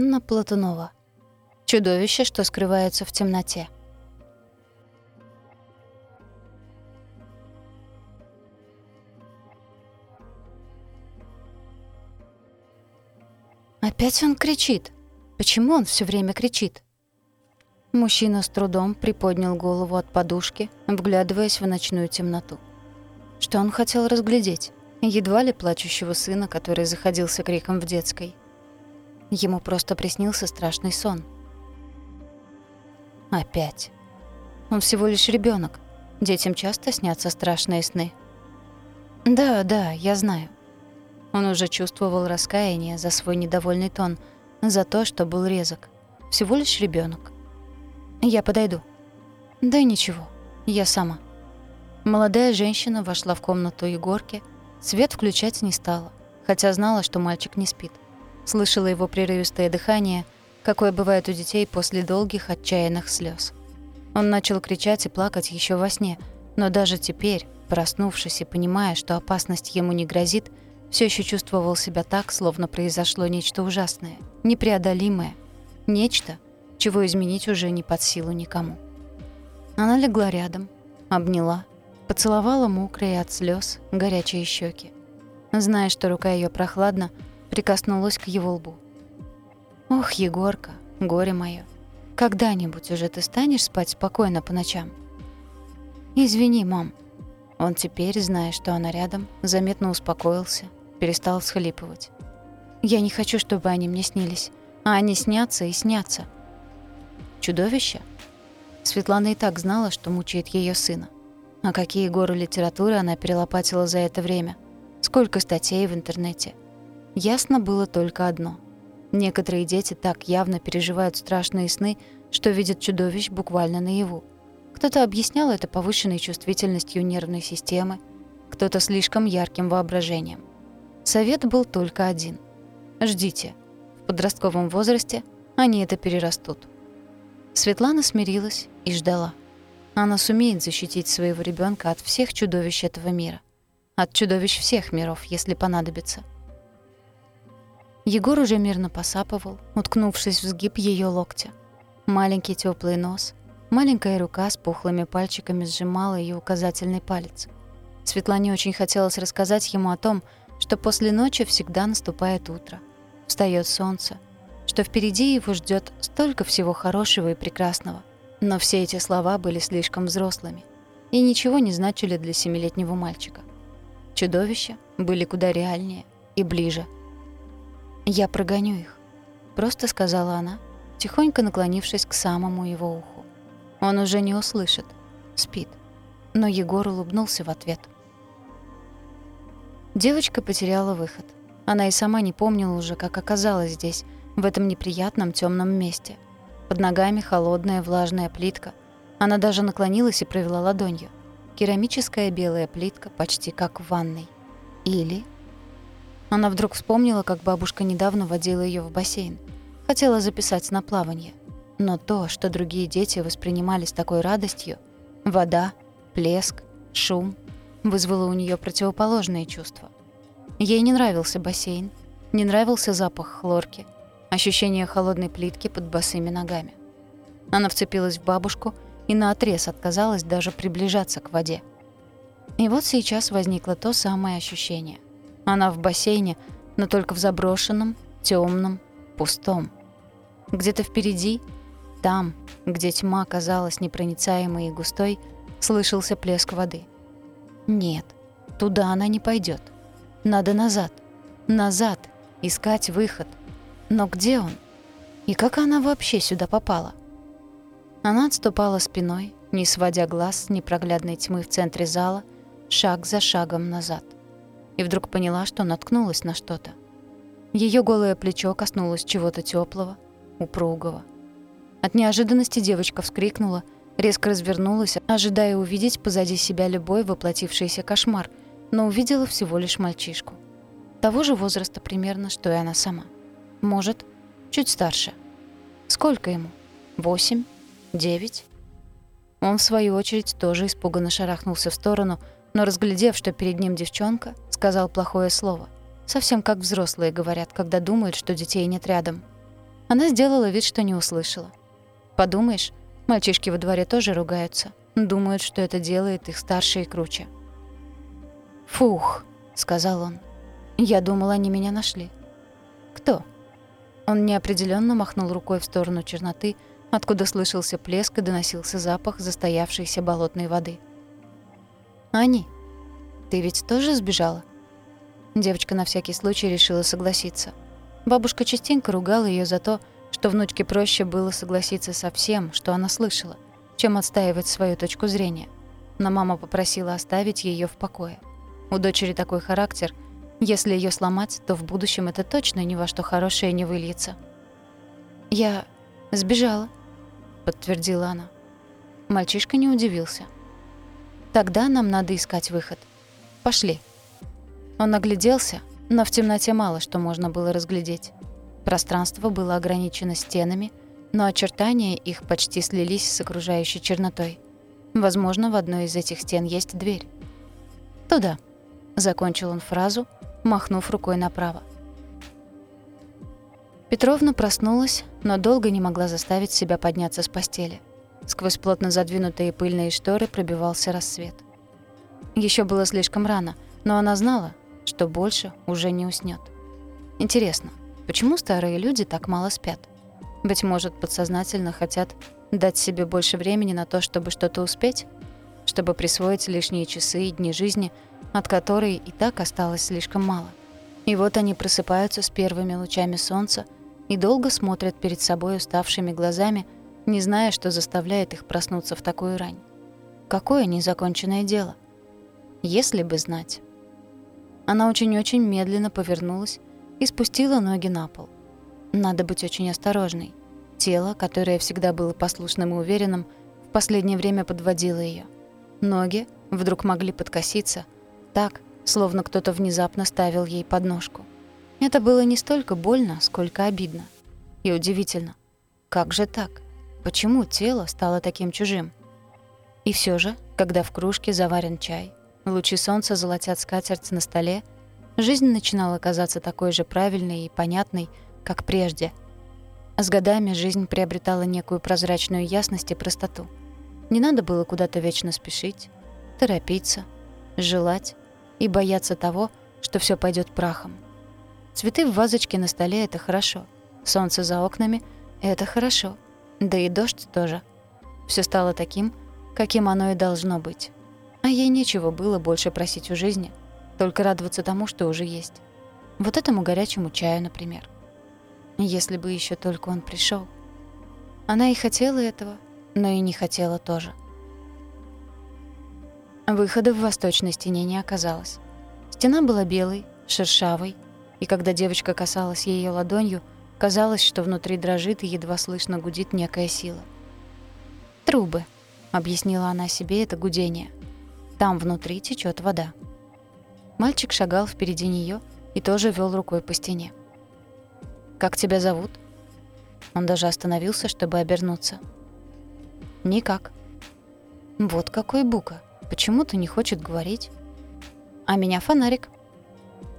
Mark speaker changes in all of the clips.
Speaker 1: Анна Платунова. Чудовище, что скрывается в темноте. Опять он кричит. Почему он все время кричит? Мужчина с трудом приподнял голову от подушки, вглядываясь в ночную темноту. Что он хотел разглядеть? Едва ли плачущего сына, который заходился криком в детской. Ему просто приснился страшный сон. Опять. Он всего лишь ребенок. Детям часто снятся страшные сны. Да, да, я знаю. Он уже чувствовал раскаяние за свой недовольный тон, за то, что был резок. Всего лишь ребенок. Я подойду. Да ничего, я сама. Молодая женщина вошла в комнату Егорки, свет включать не стала, хотя знала, что мальчик не спит. Слышала его прерывистое дыхание, какое бывает у детей после долгих отчаянных слез. Он начал кричать и плакать еще во сне, но даже теперь, проснувшись и понимая, что опасность ему не грозит, все еще чувствовал себя так, словно произошло нечто ужасное, непреодолимое, нечто, чего изменить уже не под силу никому. Она легла рядом, обняла, поцеловала мокрые от слез горячие щеки. Зная, что рука ее прохладна, прикоснулась к его лбу. «Ох, Егорка, горе мое, когда-нибудь уже ты станешь спать спокойно по ночам?» «Извини, мам». Он теперь, зная, что она рядом, заметно успокоился, перестал всхлипывать. «Я не хочу, чтобы они мне снились, а они снятся и снятся». «Чудовище?» Светлана и так знала, что мучает ее сына. А какие горы литературы она перелопатила за это время. Сколько статей в интернете. Ясно было только одно. Некоторые дети так явно переживают страшные сны, что видят чудовищ буквально наяву. Кто-то объяснял это повышенной чувствительностью нервной системы, кто-то слишком ярким воображением. Совет был только один. Ждите. В подростковом возрасте они это перерастут. Светлана смирилась и ждала. Она сумеет защитить своего ребенка от всех чудовищ этого мира. От чудовищ всех миров, если понадобится. Егор уже мирно посапывал, уткнувшись в сгиб ее локтя. Маленький теплый нос, маленькая рука с пухлыми пальчиками сжимала ее указательный палец. Светлане очень хотелось рассказать ему о том, что после ночи всегда наступает утро. Встаёт солнце, что впереди его ждет столько всего хорошего и прекрасного. Но все эти слова были слишком взрослыми и ничего не значили для семилетнего мальчика. Чудовища были куда реальнее и ближе. «Я прогоню их», — просто сказала она, тихонько наклонившись к самому его уху. Он уже не услышит, спит. Но Егор улыбнулся в ответ. Девочка потеряла выход. Она и сама не помнила уже, как оказалась здесь, в этом неприятном темном месте — под ногами холодная влажная плитка. Она даже наклонилась и провела ладонью. Керамическая белая плитка, почти как в ванной. Или... Она вдруг вспомнила, как бабушка недавно водила ее в бассейн. Хотела записать на плавание. Но то, что другие дети воспринимали с такой радостью, вода, плеск, шум, вызвало у нее противоположные чувства. Ей не нравился бассейн, не нравился запах хлорки — ощущение холодной плитки под босыми ногами. Она вцепилась в бабушку и наотрез отказалась даже приближаться к воде. И вот сейчас возникло то самое ощущение. Она в бассейне, но только в заброшенном, темном, пустом. Где-то впереди, там, где тьма казалась непроницаемой и густой, слышался плеск воды. Нет, туда она не пойдет. Надо назад. Назад. Искать выход. Но где он? И как она вообще сюда попала? Она отступала спиной, не сводя глаз с непроглядной тьмы в центре зала, шаг за шагом назад. И вдруг поняла, что наткнулась на что-то. Ее голое плечо коснулось чего-то теплого, упругого. От неожиданности девочка вскрикнула, резко развернулась, ожидая увидеть позади себя любой воплотившийся кошмар, но увидела всего лишь мальчишку. Того же возраста примерно, что и она сама. Может, чуть старше. Сколько ему? Восемь? Девять? Он, в свою очередь, тоже испуганно шарахнулся в сторону, но, разглядев, что перед ним девчонка, сказал плохое слово. Совсем как взрослые говорят, когда думают, что детей нет рядом. Она сделала вид, что не услышала. Подумаешь, мальчишки во дворе тоже ругаются. Думают, что это делает их старше и круче. «Фух», — сказал он. «Я думал, они меня нашли». «Кто?» Он неопределенно махнул рукой в сторону черноты, откуда слышался плеск и доносился запах застоявшейся болотной воды. «Они, ты ведь тоже сбежала?» Девочка на всякий случай решила согласиться. Бабушка частенько ругала ее за то, что внучке проще было согласиться со всем, что она слышала, чем отстаивать свою точку зрения. Но мама попросила оставить ее в покое. У дочери такой характер. Если ее сломать, то в будущем это точно ни во что хорошее не выльется. «Я сбежала», — подтвердила она. Мальчишка не удивился. «Тогда нам надо искать выход. Пошли». Он огляделся, но в темноте мало что можно было разглядеть. Пространство было ограничено стенами, но очертания их почти слились с окружающей чернотой. Возможно, в одной из этих стен есть дверь. «Туда», Закончил он фразу, махнув рукой направо. Петровна проснулась, но долго не могла заставить себя подняться с постели. Сквозь плотно задвинутые пыльные шторы пробивался рассвет. Еще было слишком рано, но она знала, что больше уже не уснет. Интересно, почему старые люди так мало спят? Быть может, подсознательно хотят дать себе больше времени на то, чтобы что-то успеть? Чтобы присвоить лишние часы и дни жизни – от которой и так осталось слишком мало. И вот они просыпаются с первыми лучами солнца и долго смотрят перед собой уставшими глазами, не зная, что заставляет их проснуться в такую рань. Какое незаконченное дело? Если бы знать. Она очень-очень медленно повернулась и спустила ноги на пол. Надо быть очень осторожной. Тело, которое всегда было послушным и уверенным, в последнее время подводило ее. Ноги вдруг могли подкоситься — так, словно кто-то внезапно ставил ей подножку. Это было не столько больно, сколько обидно. И удивительно. Как же так? Почему тело стало таким чужим? И все же, когда в кружке заварен чай, лучи солнца золотят скатерть на столе, жизнь начинала казаться такой же правильной и понятной, как прежде. С годами жизнь приобретала некую прозрачную ясность и простоту. Не надо было куда-то вечно спешить, торопиться, желать и бояться того, что все пойдет прахом. Цветы в вазочке на столе — это хорошо. Солнце за окнами — это хорошо. Да и дождь тоже. Все стало таким, каким оно и должно быть. А ей нечего было больше просить у жизни, только радоваться тому, что уже есть. Вот этому горячему чаю, например. Если бы еще только он пришел. Она и хотела этого, но и не хотела тоже. Выхода в восточной стене не оказалось. Стена была белой, шершавой, и когда девочка касалась ее ладонью, казалось, что внутри дрожит и едва слышно гудит некая сила. «Трубы», — объяснила она себе это гудение. «Там внутри течет вода». Мальчик шагал впереди нее и тоже вел рукой по стене. «Как тебя зовут?» Он даже остановился, чтобы обернуться. «Никак». «Вот какой Бука!» Почему-то не хочет говорить. А меня фонарик.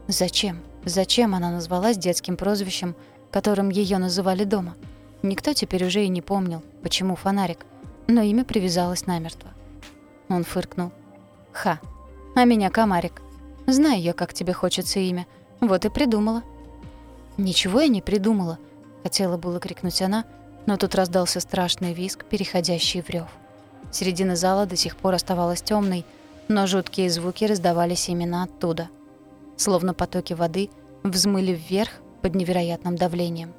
Speaker 1: Зачем? Зачем она назвалась детским прозвищем, которым ее называли дома? Никто теперь уже и не помнил, почему фонарик, но имя привязалось намертво. Он фыркнул. «Ха, а меня комарик. Знаю я, как тебе хочется имя. Вот и придумала». «Ничего я не придумала», — хотела было крикнуть она, но тут раздался страшный визг, переходящий в рев. Середина зала до сих пор оставалась темной, но жуткие звуки раздавались именно оттуда. Словно потоки воды взмыли вверх под невероятным давлением.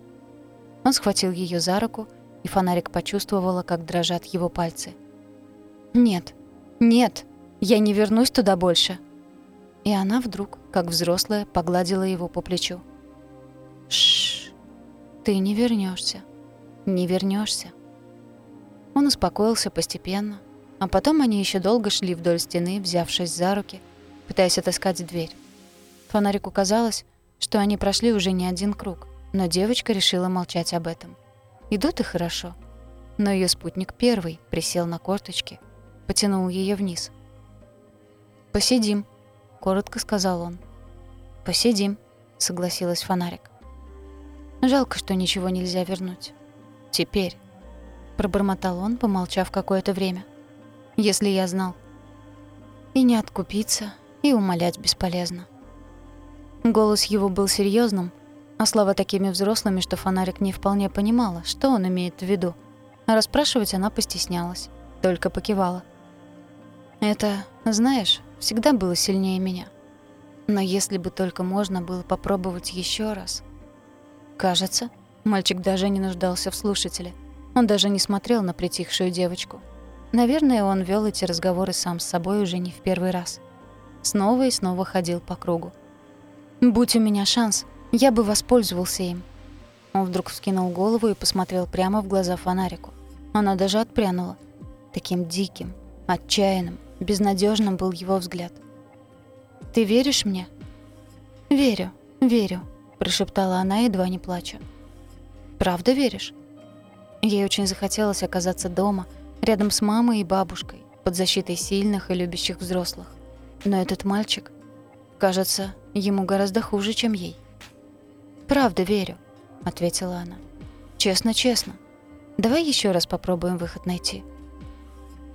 Speaker 1: Он схватил ее за руку, и фонарик почувствовала, как дрожат его пальцы. «Нет, нет, я не вернусь туда больше!» И она вдруг, как взрослая, погладила его по плечу. «Шш, ты не вернешься, не вернешься. Он успокоился постепенно, а потом они еще долго шли вдоль стены, взявшись за руки, пытаясь отыскать дверь. Фонарику казалось, что они прошли уже не один круг, но девочка решила молчать об этом. Идут и хорошо. Но ее спутник первый присел на корточки, потянул ее вниз. «Посидим», — коротко сказал он. «Посидим», — согласилась фонарик. Жалко, что ничего нельзя вернуть. Теперь, пробормотал он, помолчав какое-то время. Если я знал. И не откупиться, и умолять бесполезно. Голос его был серьезным, а слова такими взрослыми, что фонарик не вполне понимала, что он имеет в виду. А расспрашивать она постеснялась, только покивала. Это, знаешь, всегда было сильнее меня. Но если бы только можно было попробовать еще раз. Кажется, мальчик даже не нуждался в слушателе. Он даже не смотрел на притихшую девочку. Наверное, он вел эти разговоры сам с собой уже не в первый раз. Снова и снова ходил по кругу. «Будь у меня шанс, я бы воспользовался им». Он вдруг вскинул голову и посмотрел прямо в глаза фонарику. Она даже отпрянула. Таким диким, отчаянным, безнадежным был его взгляд. «Ты веришь мне?» «Верю, верю», — прошептала она, едва не плача. «Правда веришь?» Ей очень захотелось оказаться дома, рядом с мамой и бабушкой, под защитой сильных и любящих взрослых. Но этот мальчик, кажется, ему гораздо хуже, чем ей. «Правда верю», — ответила она. «Честно-честно. Давай еще раз попробуем выход найти».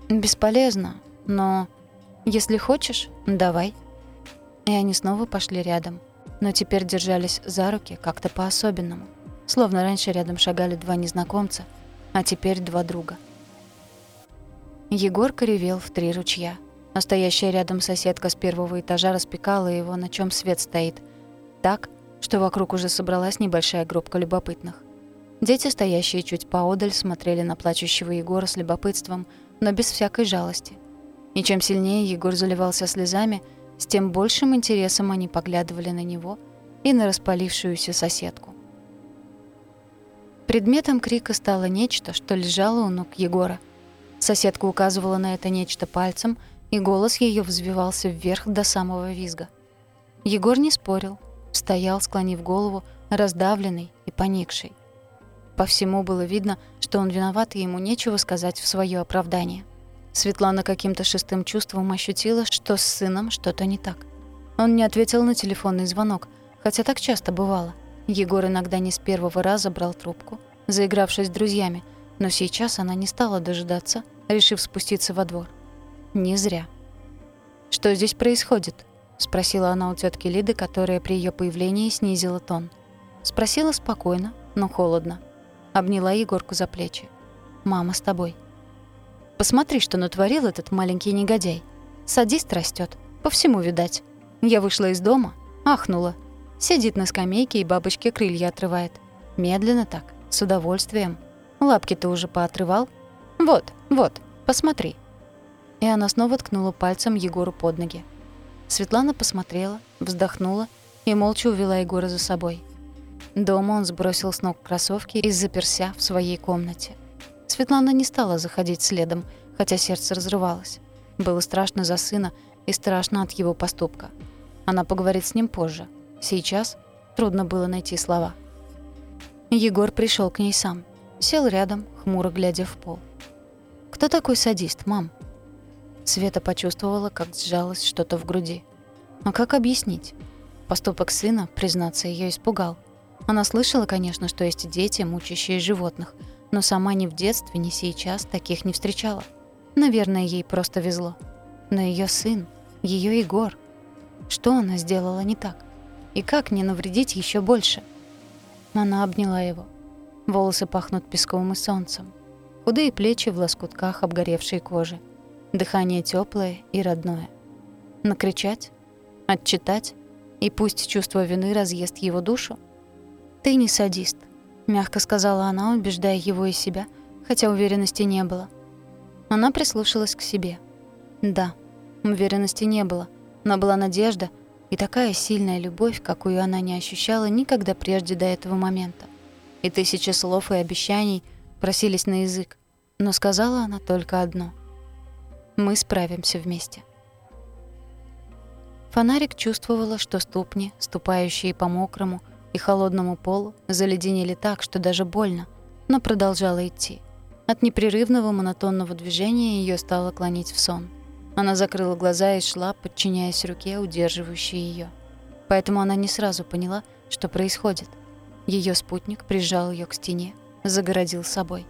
Speaker 1: «Бесполезно, но если хочешь, давай». И они снова пошли рядом, но теперь держались за руки как-то по-особенному, словно раньше рядом шагали два незнакомца, а теперь два друга. Егор ревел в три ручья, а стоящая рядом соседка с первого этажа распекала его, на чем свет стоит, так, что вокруг уже собралась небольшая группка любопытных. Дети, стоящие чуть поодаль, смотрели на плачущего Егора с любопытством, но без всякой жалости. И чем сильнее Егор заливался слезами, с тем большим интересом они поглядывали на него и на распалившуюся соседку. Предметом крика стало нечто, что лежало у ног Егора. Соседка указывала на это нечто пальцем, и голос ее взвивался вверх до самого визга. Егор не спорил, стоял, склонив голову, раздавленный и поникший. По всему было видно, что он виноват, и ему нечего сказать в свое оправдание. Светлана каким-то шестым чувством ощутила, что с сыном что-то не так. Он не ответил на телефонный звонок, хотя так часто бывало. Егор иногда не с первого раза брал трубку, заигравшись с друзьями, но сейчас она не стала дожидаться, решив спуститься во двор. Не зря. «Что здесь происходит?» — спросила она у тетки Лиды, которая при ее появлении снизила тон. Спросила спокойно, но холодно. Обняла Егорку за плечи. «Мама с тобой». «Посмотри, что натворил этот маленький негодяй. Садист растет, по всему видать. Я вышла из дома, ахнула. Сидит на скамейке и бабочке крылья отрывает. Медленно так, с удовольствием. Лапки-то уже поотрывал. Вот, вот, посмотри». И она снова ткнула пальцем Егору под ноги. Светлана посмотрела, вздохнула и молча увела Егора за собой. Дома он сбросил с ног кроссовки и заперся в своей комнате. Светлана не стала заходить следом, хотя сердце разрывалось. Было страшно за сына и страшно от его поступка. Она поговорит с ним позже. Сейчас трудно было найти слова. Егор пришел к ней сам. Сел рядом, хмуро глядя в пол. «Кто такой садист, мам?» Света почувствовала, как сжалось что-то в груди. А как объяснить? Поступок сына, признаться, ее испугал. Она слышала, конечно, что есть дети, мучащие животных, но сама ни в детстве, ни сейчас таких не встречала. Наверное, ей просто везло. Но ее сын, ее Егор. Что она сделала не так? И как не навредить еще больше? Она обняла его. Волосы пахнут песком и солнцем. Худые плечи в лоскутках обгоревшей кожи. Дыхание теплое и родное. Накричать? Отчитать? И пусть чувство вины разъест его душу? «Ты не садист», — мягко сказала она, убеждая его и себя, хотя уверенности не было. Она прислушалась к себе. Да, уверенности не было, но была надежда и такая сильная любовь, какую она не ощущала никогда прежде до этого момента. И тысячи слов и обещаний просились на язык, но сказала она только одно. «Мы справимся вместе». Фонарик чувствовала, что ступни, ступающие по мокрому, и холодному полу заледенели так, что даже больно, но продолжала идти. От непрерывного монотонного движения ее стало клонить в сон. Она закрыла глаза и шла, подчиняясь руке, удерживающей ее. Поэтому она не сразу поняла, что происходит. Ее спутник прижал ее к стене, загородил собой.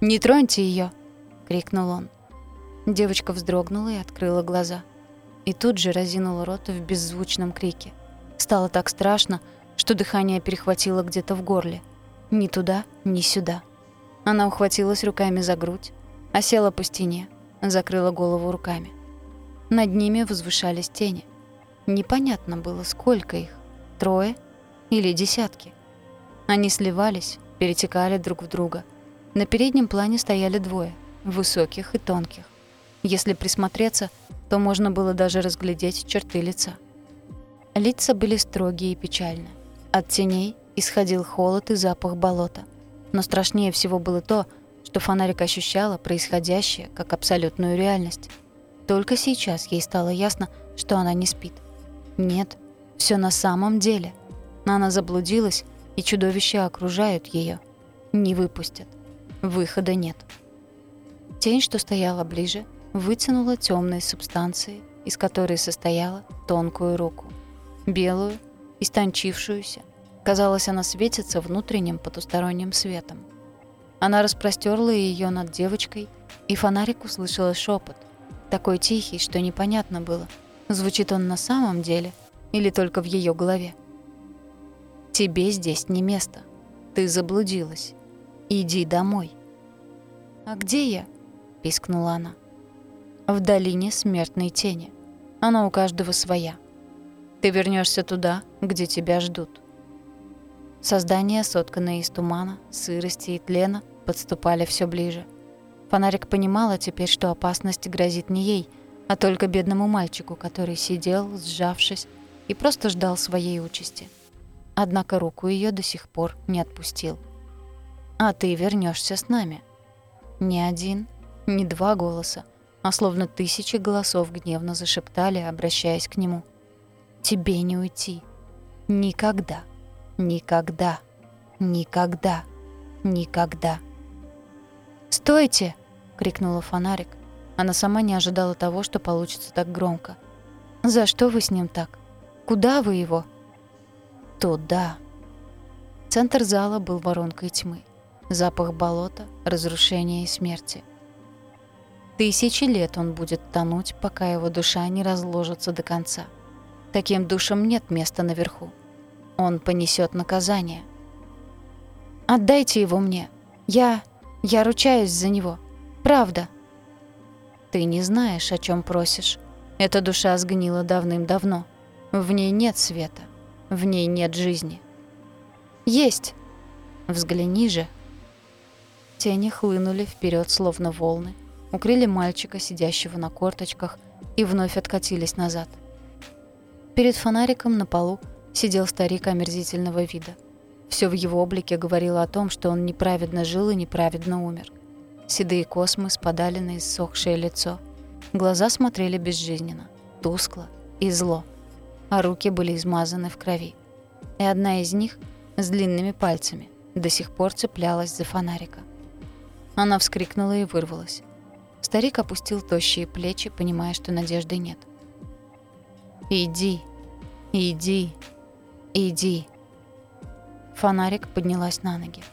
Speaker 1: «Не троньте ее! крикнул он. Девочка вздрогнула и открыла глаза. И тут же разинула рот в беззвучном крике. Стало так страшно, что дыхание перехватило где-то в горле. Ни туда, ни сюда. Она ухватилась руками за грудь, осела по стене, закрыла голову руками. Над ними возвышались тени. Непонятно было, сколько их — трое или десятки. Они сливались, перетекали друг в друга. На переднем плане стояли двое, высоких и тонких. Если присмотреться, то можно было даже разглядеть черты лица. Лица были строгие и печальны. От теней исходил холод и запах болота. Но страшнее всего было то, что фонарик ощущала происходящее как абсолютную реальность. Только сейчас ей стало ясно, что она не спит. Нет, все на самом деле. Она заблудилась, и чудовища окружают ее. Не выпустят. Выхода нет. Тень, что стояла ближе, вытянула темные субстанции, из которой состояла тонкую руку. Белую, истончившуюся. Казалось, она светится внутренним потусторонним светом. Она распростерла ее над девочкой, и фонарик услышала шепот, такой тихий, что непонятно было, звучит он на самом деле или только в ее голове. «Тебе здесь не место. Ты заблудилась. Иди домой». «А где я?» — пискнула она. «В долине смертной тени. Она у каждого своя. Ты вернешься туда, где тебя ждут». Создания, сотканные из тумана, сырости и тлена, подступали все ближе. Фонарик понимала теперь, что опасность грозит не ей, а только бедному мальчику, который сидел, сжавшись, и просто ждал своей участи. Однако руку ее до сих пор не отпустил. «А ты вернешься с нами». Ни один, ни два голоса, а словно тысячи голосов гневно зашептали, обращаясь к нему. «Тебе не уйти. Никогда, никогда, никогда, никогда». «Стойте!» — крикнула фонарик. Она сама не ожидала того, что получится так громко. «За что вы с ним так? Куда вы его?» «Туда». Центр зала был воронкой тьмы. Запах болота, разрушения и смерти. Тысячи лет он будет тонуть, пока его душа не разложится до конца. Таким душам нет места наверху. Он понесет наказание. «Отдайте его мне. Я...» Я ручаюсь за него. Правда. Ты не знаешь, о чем просишь. Эта душа сгнила давным-давно. В ней нет света. В ней нет жизни. Есть. Взгляни же. Тени хлынули вперед, словно волны, укрыли мальчика, сидящего на корточках, и вновь откатились назад. Перед фонариком на полу сидел старик омерзительного вида. Все в его облике говорило о том, что он неправедно жил и неправедно умер. Седые космы спадали на иссохшее лицо. Глаза смотрели безжизненно, тускло и зло, а руки были измазаны в крови. И одна из них с длинными пальцами до сих пор цеплялась за фонарика. Она вскрикнула и вырвалась. Старик опустил тощие плечи, понимая, что надежды нет. «Иди, иди, иди», Фонарик поднялась на ноги.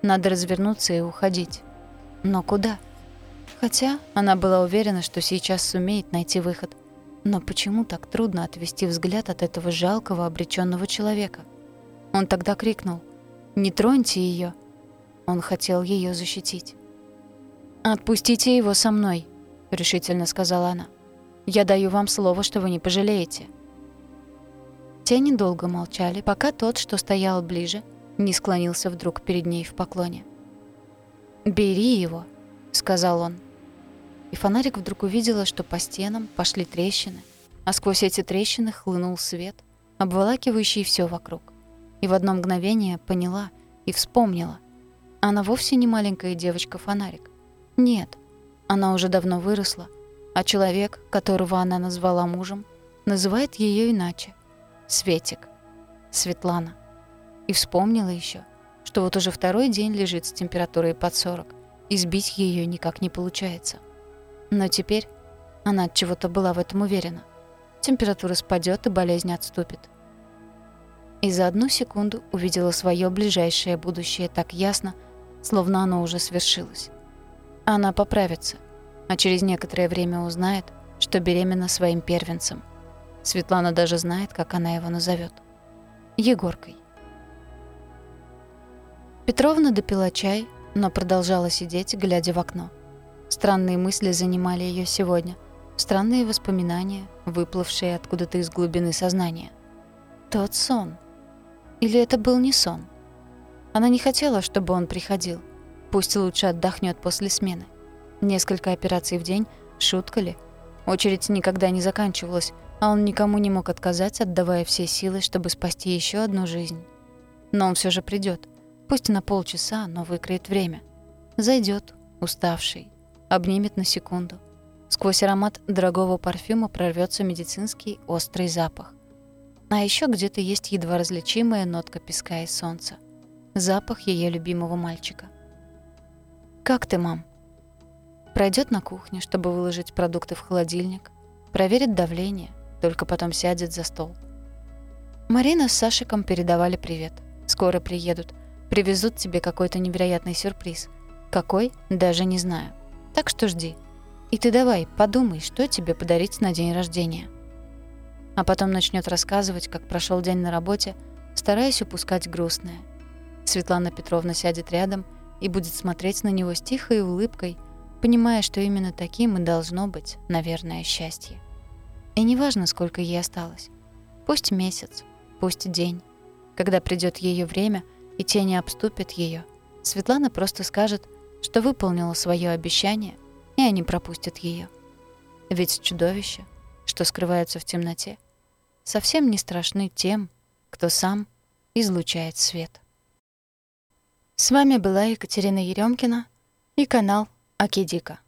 Speaker 1: Надо развернуться и уходить. Но куда? Хотя она была уверена, что сейчас сумеет найти выход. Но почему так трудно отвести взгляд от этого жалкого обреченного человека? Он тогда крикнул «Не троньте ее!» Он хотел ее защитить. «Отпустите его со мной», — решительно сказала она. «Я даю вам слово, что вы не пожалеете». Тени долго молчали, пока тот, что стоял ближе, не склонился вдруг перед ней в поклоне. «Бери его», — сказал он. И фонарик вдруг увидела, что по стенам пошли трещины, а сквозь эти трещины хлынул свет, обволакивающий все вокруг. И в одно мгновение поняла и вспомнила. Она вовсе не маленькая девочка-фонарик. Нет, она уже давно выросла, а человек, которого она назвала мужем, называет ее иначе. Светик. Светлана. И вспомнила еще, что вот уже второй день лежит с температурой под 40, и сбить ее никак не получается. Но теперь она от чего-то была в этом уверена. Температура спадет и болезнь отступит. и за одну секунду увидела свое ближайшее будущее так ясно, словно оно уже свершилось. Она поправится, а через некоторое время узнает, что беременна своим первенцем. Светлана даже знает, как она его назовет. Егоркой. Петровна допила чай, но продолжала сидеть, глядя в окно. Странные мысли занимали ее сегодня. Странные воспоминания, выплывшие откуда-то из глубины сознания. Тот сон. Или это был не сон? Она не хотела, чтобы он приходил. Пусть лучше отдохнет после смены. Несколько операций в день — шутка ли? Очередь никогда не заканчивалась, а он никому не мог отказать, отдавая все силы, чтобы спасти еще одну жизнь. Но он все же придет, Пусть на полчаса, но выкроет время. Зайдет, уставший, обнимет на секунду. Сквозь аромат дорогого парфюма прорвется медицинский острый запах. А еще где-то есть едва различимая нотка песка и солнца. Запах ее любимого мальчика. «Как ты, мам?» Пройдет на кухню, чтобы выложить продукты в холодильник, проверит давление, только потом сядет за стол. Марина с Сашиком передавали привет. Скоро приедут. Привезут тебе какой-то невероятный сюрприз. Какой? Даже не знаю. Так что жди. И ты давай, подумай, что тебе подарить на день рождения. А потом начнет рассказывать, как прошел день на работе, стараясь упускать грустное. Светлана Петровна сядет рядом и будет смотреть на него с тихой улыбкой, понимая, что именно таким и должно быть, наверное, счастье. И неважно, сколько ей осталось. Пусть месяц, пусть день. Когда придет ее время — и тени обступят ее, Светлана просто скажет, что выполнила свое обещание, и они пропустят ее. Ведь чудовища, что скрываются в темноте, совсем не страшны тем, кто сам излучает свет. С вами была Екатерина Еремкина и канал Акидика.